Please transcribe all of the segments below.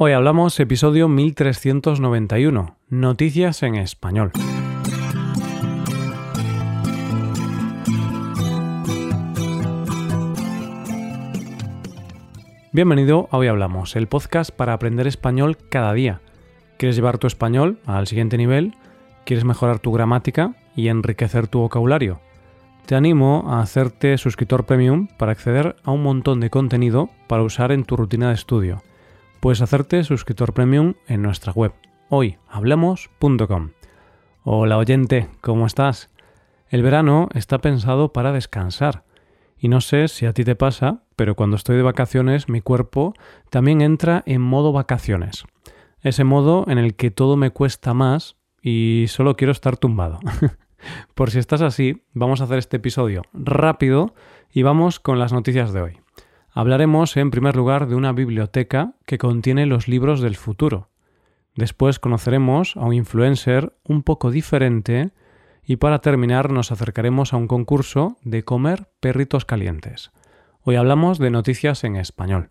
Hoy hablamos episodio 1391, Noticias en Español. Bienvenido a Hoy Hablamos, el podcast para aprender español cada día. ¿Quieres llevar tu español al siguiente nivel? ¿Quieres mejorar tu gramática y enriquecer tu vocabulario? Te animo a hacerte suscriptor premium para acceder a un montón de contenido para usar en tu rutina de estudio Puedes hacerte suscriptor premium en nuestra web hoyhablemos.com. Hola oyente, ¿cómo estás? El verano está pensado para descansar. Y no sé si a ti te pasa, pero cuando estoy de vacaciones mi cuerpo también entra en modo vacaciones. Ese modo en el que todo me cuesta más y solo quiero estar tumbado. Por si estás así, vamos a hacer este episodio rápido y vamos con las noticias de hoy. Hablaremos, en primer lugar, de una biblioteca que contiene los libros del futuro. Después conoceremos a un influencer un poco diferente y para terminar nos acercaremos a un concurso de comer perritos calientes. Hoy hablamos de noticias en español.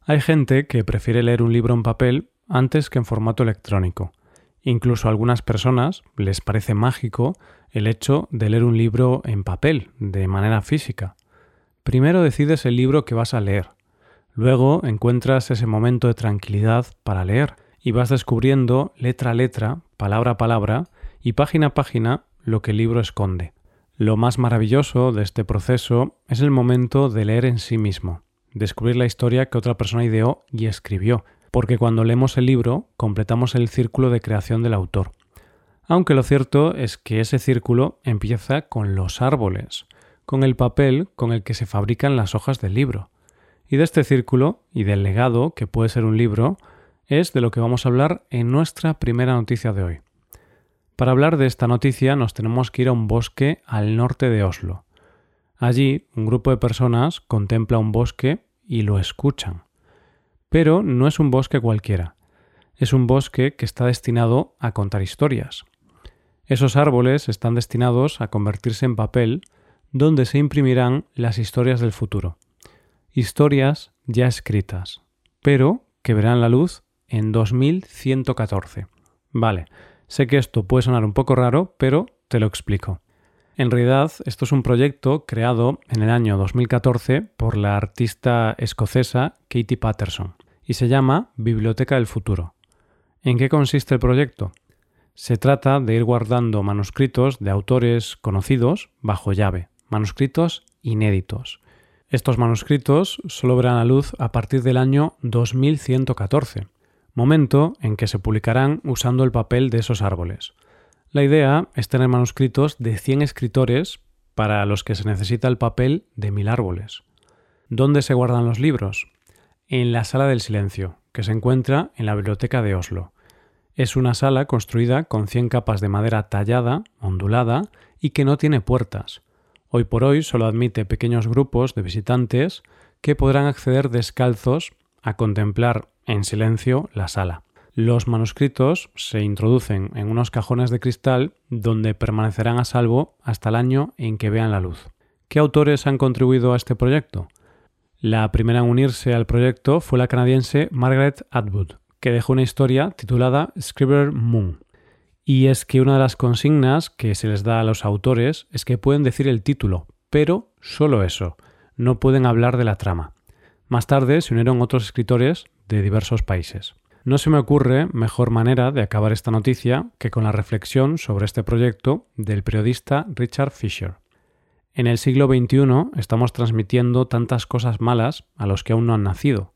Hay gente que prefiere leer un libro en papel antes que en formato electrónico. Incluso a algunas personas les parece mágico el hecho de leer un libro en papel, de manera física. Primero decides el libro que vas a leer. Luego encuentras ese momento de tranquilidad para leer y vas descubriendo letra a letra, palabra a palabra y página a página lo que el libro esconde. Lo más maravilloso de este proceso es el momento de leer en sí mismo, descubrir la historia que otra persona ideó y escribió, porque cuando leemos el libro completamos el círculo de creación del autor. Aunque lo cierto es que ese círculo empieza con los árboles, con el papel con el que se fabrican las hojas del libro. Y de este círculo y del legado que puede ser un libro es de lo que vamos a hablar en nuestra primera noticia de hoy. Para hablar de esta noticia nos tenemos que ir a un bosque al norte de Oslo. Allí un grupo de personas contempla un bosque y lo escuchan. Pero no es un bosque cualquiera. Es un bosque que está destinado a contar historias. Esos árboles están destinados a convertirse en papel donde se imprimirán las historias del futuro. Historias ya escritas, pero que verán la luz en 2114. Vale, sé que esto puede sonar un poco raro, pero te lo explico. En realidad, esto es un proyecto creado en el año 2014 por la artista escocesa Katie Patterson y se llama Biblioteca del Futuro. ¿En qué consiste el proyecto? Se trata de ir guardando manuscritos de autores conocidos bajo llave, manuscritos inéditos. Estos manuscritos solo verán la luz a partir del año 2114, momento en que se publicarán usando el papel de esos árboles. La idea es tener manuscritos de 100 escritores para los que se necesita el papel de mil árboles. ¿Dónde se guardan los libros? En la Sala del Silencio, que se encuentra en la Biblioteca de Oslo. Es una sala construida con 100 capas de madera tallada, ondulada y que no tiene puertas, Hoy por hoy solo admite pequeños grupos de visitantes que podrán acceder descalzos a contemplar en silencio la sala. Los manuscritos se introducen en unos cajones de cristal donde permanecerán a salvo hasta el año en que vean la luz. ¿Qué autores han contribuido a este proyecto? La primera en unirse al proyecto fue la canadiense Margaret Atwood, que dejó una historia titulada Scriber Moon. Y es que una de las consignas que se les da a los autores es que pueden decir el título, pero solo eso, no pueden hablar de la trama. Más tarde se unieron otros escritores de diversos países. No se me ocurre mejor manera de acabar esta noticia que con la reflexión sobre este proyecto del periodista Richard Fisher. En el siglo XXI estamos transmitiendo tantas cosas malas a los que aún no han nacido.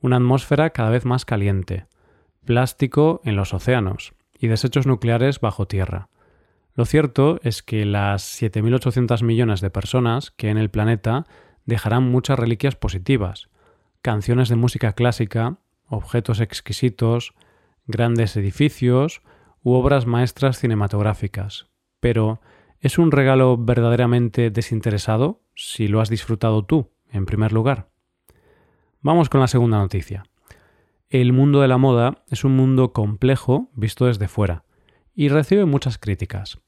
Una atmósfera cada vez más caliente, plástico en los océanos, y desechos nucleares bajo tierra. Lo cierto es que las 7.800 millones de personas que en el planeta dejarán muchas reliquias positivas, canciones de música clásica, objetos exquisitos, grandes edificios u obras maestras cinematográficas. Pero, ¿es un regalo verdaderamente desinteresado si lo has disfrutado tú, en primer lugar? Vamos con la segunda noticia. El mundo de la moda es un mundo complejo visto desde fuera y recibe muchas críticas.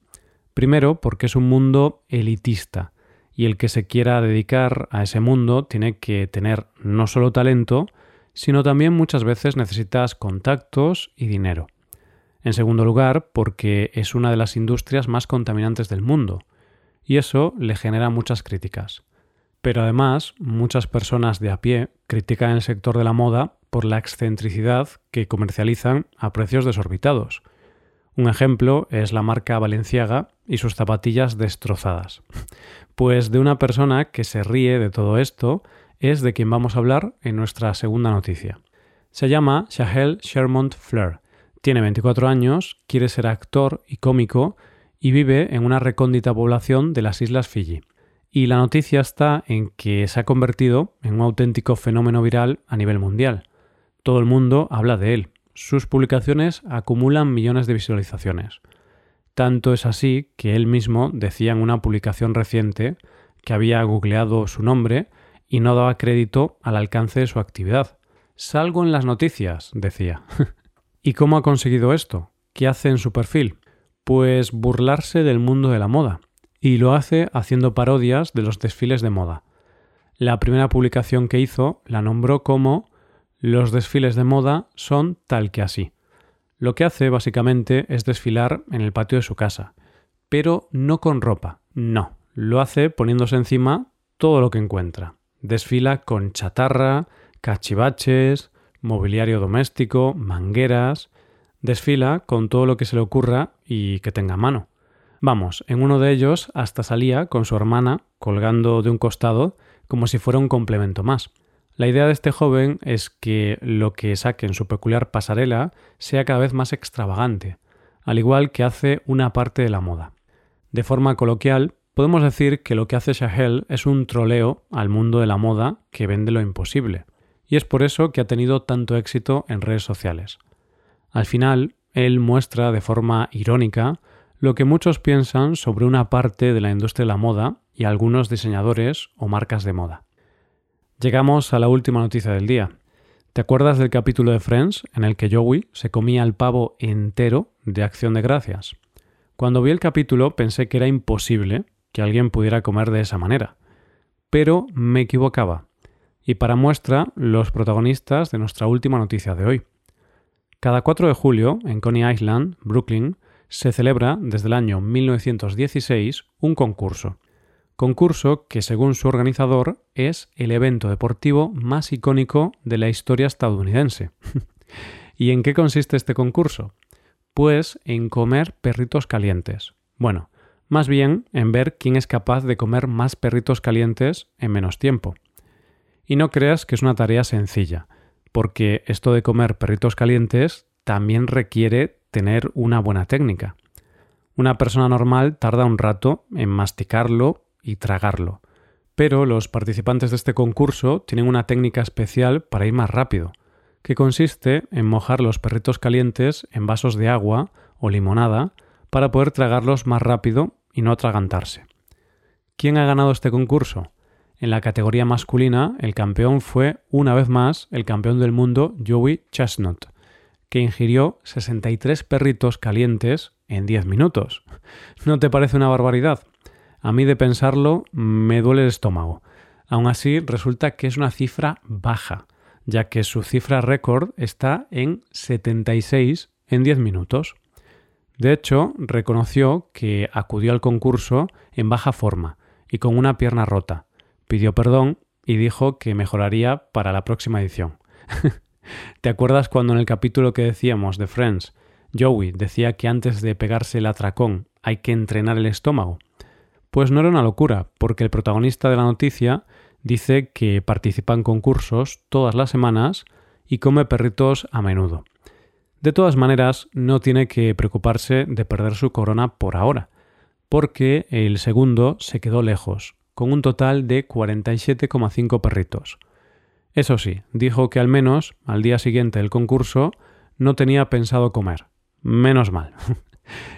Primero porque es un mundo elitista y el que se quiera dedicar a ese mundo tiene que tener no solo talento, sino también muchas veces necesitas contactos y dinero. En segundo lugar, porque es una de las industrias más contaminantes del mundo, y eso le genera muchas críticas. Pero además, muchas personas de a pie critican el sector de la moda por la excentricidad que comercializan a precios desorbitados. Un ejemplo es la marca Valenciaga y sus zapatillas destrozadas. Pues de una persona que se ríe de todo esto es de quien vamos a hablar en nuestra segunda noticia. Se llama Shahel Shermont Fleur. Tiene 24 años, quiere ser actor y cómico y vive en una recóndita población de las Islas Fiji. Y la noticia está en que se ha convertido en un auténtico fenómeno viral a nivel mundial. Todo el mundo habla de él. Sus publicaciones acumulan millones de visualizaciones. Tanto es así que él mismo decía en una publicación reciente que había googleado su nombre y no daba crédito al alcance de su actividad. Salgo en las noticias, decía. ¿Y cómo ha conseguido esto? ¿Qué hace en su perfil? Pues burlarse del mundo de la moda, y lo hace haciendo parodias de los desfiles de moda. La primera publicación que hizo la nombró como Los desfiles de moda son tal que así. Lo que hace básicamente es desfilar en el patio de su casa, pero no con ropa, no, lo hace poniéndose encima todo lo que encuentra. Desfila con chatarra, cachivaches, mobiliario doméstico, mangueras. Desfila con todo lo que se le ocurra y que tenga mano. Vamos, en uno de ellos hasta salía con su hermana colgando de un costado como si fuera un complemento más. La idea de este joven es que lo que saque en su peculiar pasarela sea cada vez más extravagante, al igual que hace una parte de la moda. De forma coloquial, Podemos decir que lo que hace Shahel es un troleo al mundo de la moda que vende lo imposible, y es por eso que ha tenido tanto éxito en redes sociales. Al final, él muestra de forma irónica lo que muchos piensan sobre una parte de la industria de la moda y algunos diseñadores o marcas de moda. Llegamos a la última noticia del día. ¿Te acuerdas del capítulo de Friends en el que Joey se comía el pavo entero de acción de gracias? Cuando vi el capítulo pensé que era imposible que alguien pudiera comer de esa manera. Pero me equivocaba. Y para muestra, los protagonistas de nuestra última noticia de hoy. Cada 4 de julio, en Coney Island, Brooklyn, se celebra desde el año 1916 un concurso. Concurso que, según su organizador, es el evento deportivo más icónico de la historia estadounidense. ¿Y en qué consiste este concurso? Pues en comer perritos calientes. Bueno, más bien en ver quién es capaz de comer más perritos calientes en menos tiempo. Y no creas que es una tarea sencilla, porque esto de comer perritos calientes también requiere tener una buena técnica. Una persona normal tarda un rato en masticarlo y tragarlo, pero los participantes de este concurso tienen una técnica especial para ir más rápido, que consiste en mojar los perritos calientes en vasos de agua o limonada para poder tragarlos más rápido y no atragantarse. ¿Quién ha ganado este concurso? En la categoría masculina, el campeón fue, una vez más, el campeón del mundo Joey Chestnut, que ingirió 63 perritos calientes en 10 minutos. ¿No te parece una barbaridad? A mí de pensarlo me duele el estómago. Aún así, resulta que es una cifra baja, ya que su cifra récord está en 76 en 10 minutos. De hecho, reconoció que acudió al concurso en baja forma y con una pierna rota. Pidió perdón y dijo que mejoraría para la próxima edición. ¿Te acuerdas cuando en el capítulo que decíamos de Friends, Joey decía que antes de pegarse el atracón hay que entrenar el estómago? Pues no era una locura, porque el protagonista de la noticia dice que participa en concursos todas las semanas y come perritos a menudo. De todas maneras, no tiene que preocuparse de perder su corona por ahora, porque el segundo se quedó lejos, con un total de 47,5 perritos. Eso sí, dijo que al menos al día siguiente del concurso no tenía pensado comer. Menos mal.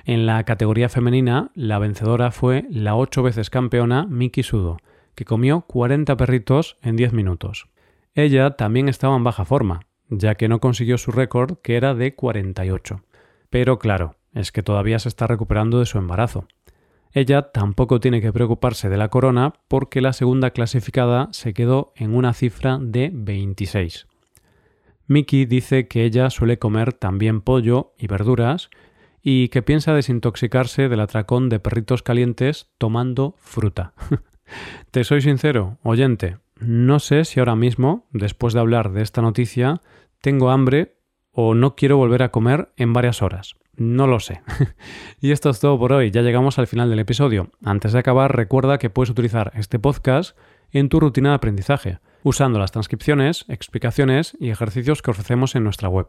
en la categoría femenina, la vencedora fue la ocho veces campeona Miki Sudo, que comió 40 perritos en 10 minutos. Ella también estaba en baja forma, ya que no consiguió su récord, que era de 48. Pero claro, es que todavía se está recuperando de su embarazo. Ella tampoco tiene que preocuparse de la corona porque la segunda clasificada se quedó en una cifra de 26. Miki dice que ella suele comer también pollo y verduras y que piensa desintoxicarse del atracón de perritos calientes tomando fruta. Te soy sincero, oyente, no sé si ahora mismo, después de hablar de esta noticia, tengo hambre o no quiero volver a comer en varias horas. No lo sé. y esto es todo por hoy, ya llegamos al final del episodio. Antes de acabar, recuerda que puedes utilizar este podcast en tu rutina de aprendizaje, usando las transcripciones, explicaciones y ejercicios que ofrecemos en nuestra web.